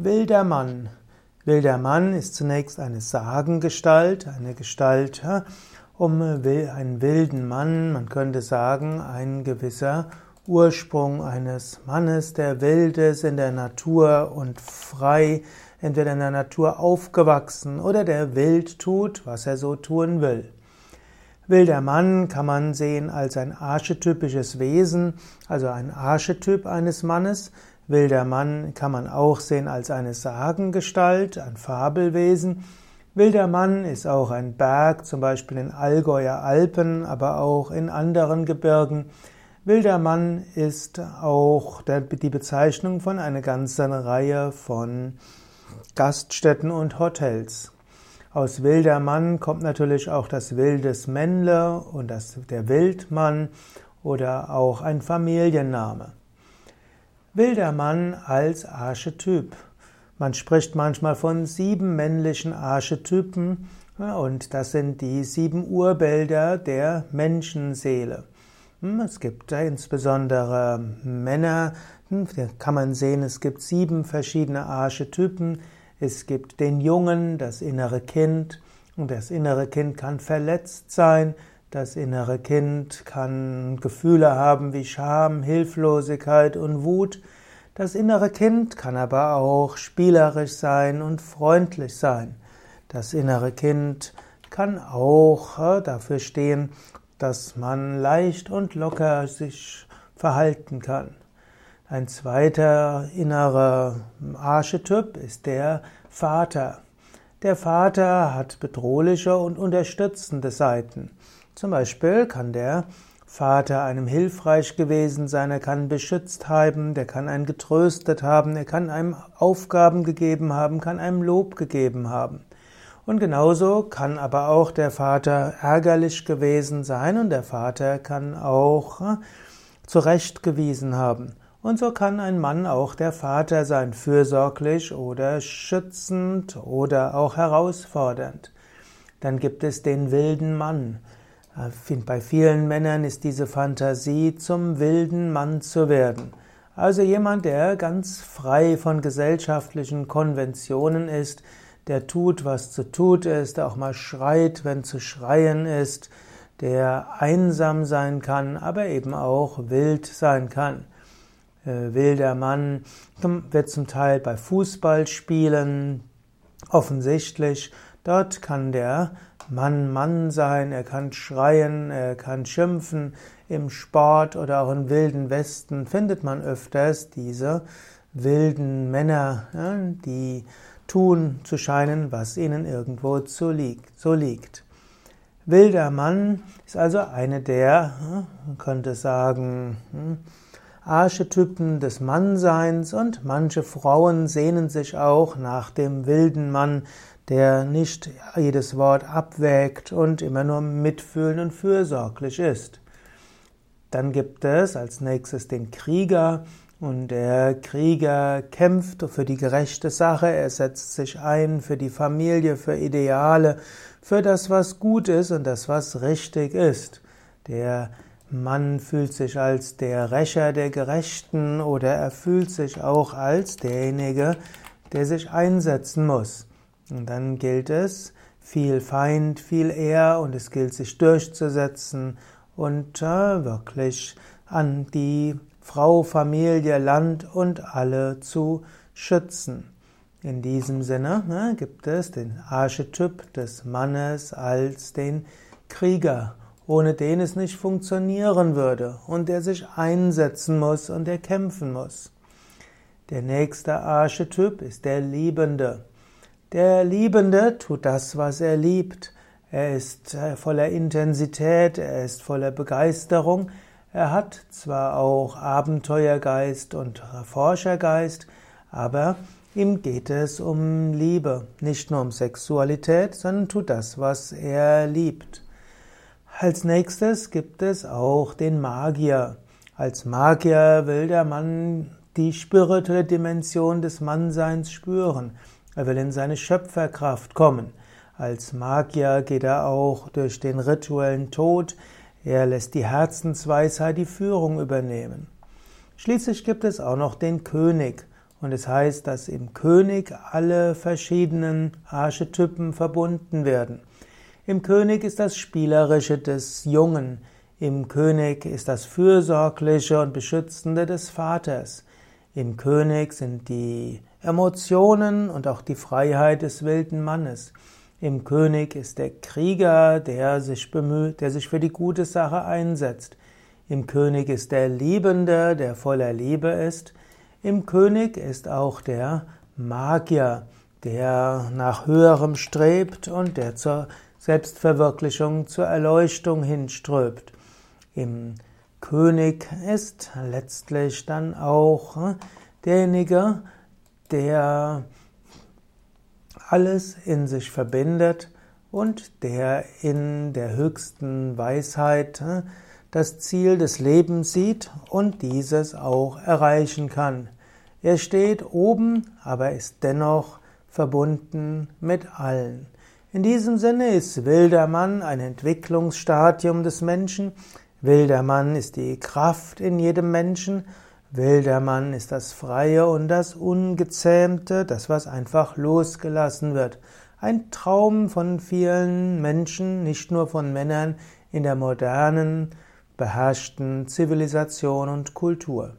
Wilder Mann. Wilder Mann ist zunächst eine Sagengestalt, eine Gestalt um einen wilden Mann, man könnte sagen, ein gewisser Ursprung eines Mannes, der wild ist in der Natur und frei, entweder in der Natur aufgewachsen oder der wild tut, was er so tun will. Wilder Mann kann man sehen als ein archetypisches Wesen, also ein Archetyp eines Mannes, Wilder Mann kann man auch sehen als eine Sagengestalt, ein Fabelwesen. Wilder Mann ist auch ein Berg, zum Beispiel in Allgäuer Alpen, aber auch in anderen Gebirgen. Wilder Mann ist auch die Bezeichnung von einer ganzen Reihe von Gaststätten und Hotels. Aus wilder Mann kommt natürlich auch das wildes Männle und das, der Wildmann oder auch ein Familienname. Wilder Mann als Archetyp. Man spricht manchmal von sieben männlichen Archetypen und das sind die sieben Urbilder der Menschenseele. Hm, es gibt insbesondere Männer, hm, da kann man sehen, es gibt sieben verschiedene Archetypen. Es gibt den Jungen, das innere Kind, und das innere Kind kann verletzt sein, das innere Kind kann Gefühle haben wie Scham, Hilflosigkeit und Wut. Das innere Kind kann aber auch spielerisch sein und freundlich sein. Das innere Kind kann auch äh, dafür stehen, dass man leicht und locker sich verhalten kann. Ein zweiter innerer Archetyp ist der Vater. Der Vater hat bedrohliche und unterstützende Seiten. Zum Beispiel kann der Vater einem hilfreich gewesen sein, er kann beschützt haben, der kann einen getröstet haben, er kann einem Aufgaben gegeben haben, kann einem Lob gegeben haben. Und genauso kann aber auch der Vater ärgerlich gewesen sein und der Vater kann auch äh, zurechtgewiesen haben. Und so kann ein Mann auch der Vater sein, fürsorglich oder schützend oder auch herausfordernd. Dann gibt es den wilden Mann. Äh, bei vielen Männern ist diese Fantasie, zum wilden Mann zu werden. Also jemand, der ganz frei von gesellschaftlichen Konventionen ist, der tut, was zu tut ist, der auch mal schreit, wenn zu schreien ist, der einsam sein kann, aber eben auch wild sein kann. Äh, wilder Mann wird zum Teil bei Fußballspielen offensichtlich. Dort kann der Mann Mann sein, er kann schreien, er kann schimpfen. Im Sport oder auch im wilden Westen findet man öfters diese wilden Männer, die tun zu scheinen, was ihnen irgendwo so liegt. Wilder Mann ist also eine der, man könnte sagen, hm, Archetypen des Mannseins und manche Frauen sehnen sich auch nach dem wilden Mann, der nicht jedes Wort abwägt und immer nur mitfühlend und fürsorglich ist. Dann gibt es als nächstes den Krieger und der Krieger kämpft für die gerechte Sache, er setzt sich ein für die Familie, für Ideale, für das, was gut ist und das, was richtig ist. Der Mann fühlt sich als der Rächer der Gerechten oder er fühlt sich auch als derjenige, der sich einsetzen muss. Und dann gilt es, viel Feind, viel Ehr und es gilt sich durchzusetzen und äh, wirklich an die Frau, Familie, Land und alle zu schützen. In diesem Sinne ne, gibt es den Archetyp des Mannes als den Krieger, ohne den es nicht funktionieren würde und der sich einsetzen muss und der kämpfen muss. Der nächste Archetyp ist der Liebende. Der Liebende tut das, was er liebt. Er ist äh, voller Intensität, er ist voller Begeisterung. Er hat zwar auch Abenteuergeist und Forschergeist, aber ihm geht es um Liebe, nicht nur um Sexualität, sondern tut das, was er liebt. Als nächstes gibt es auch den Magier. Als Magier will der Mann die spirituelle Dimension des Mannseins spüren. Er will in seine Schöpferkraft kommen. Als Magier geht er auch durch den rituellen Tod. Er lässt die Herzensweisheit die Führung übernehmen. Schließlich gibt es auch noch den König. Und es heißt, dass im König alle verschiedenen Archetypen verbunden werden. Im König ist das Spielerische des Jungen. Im König ist das Fürsorgliche und Beschützende des Vaters. Im König sind die Emotionen und auch die Freiheit des wilden Mannes. Im König ist der Krieger, der sich bemüht, der sich für die gute Sache einsetzt. Im König ist der Liebende, der voller Liebe ist. Im König ist auch der Magier, der nach höherem strebt und der zur Selbstverwirklichung, zur Erleuchtung hinströbt. Im König ist letztlich dann auch derjenige, der alles in sich verbindet und der in der höchsten Weisheit äh, das Ziel des Lebens sieht und dieses auch erreichen kann. Er steht oben, aber ist dennoch verbunden mit allen. In diesem Sinne ist wilder Mann ein Entwicklungsstadium des Menschen. Wilder Mann ist die Kraft in jedem Menschen. Wilder Mann ist das Freie und das Ungezähmte, das was einfach losgelassen wird. Ein Traum von vielen Menschen, nicht nur von Männern in der modernen beherrschten Zivilisation und Kultur.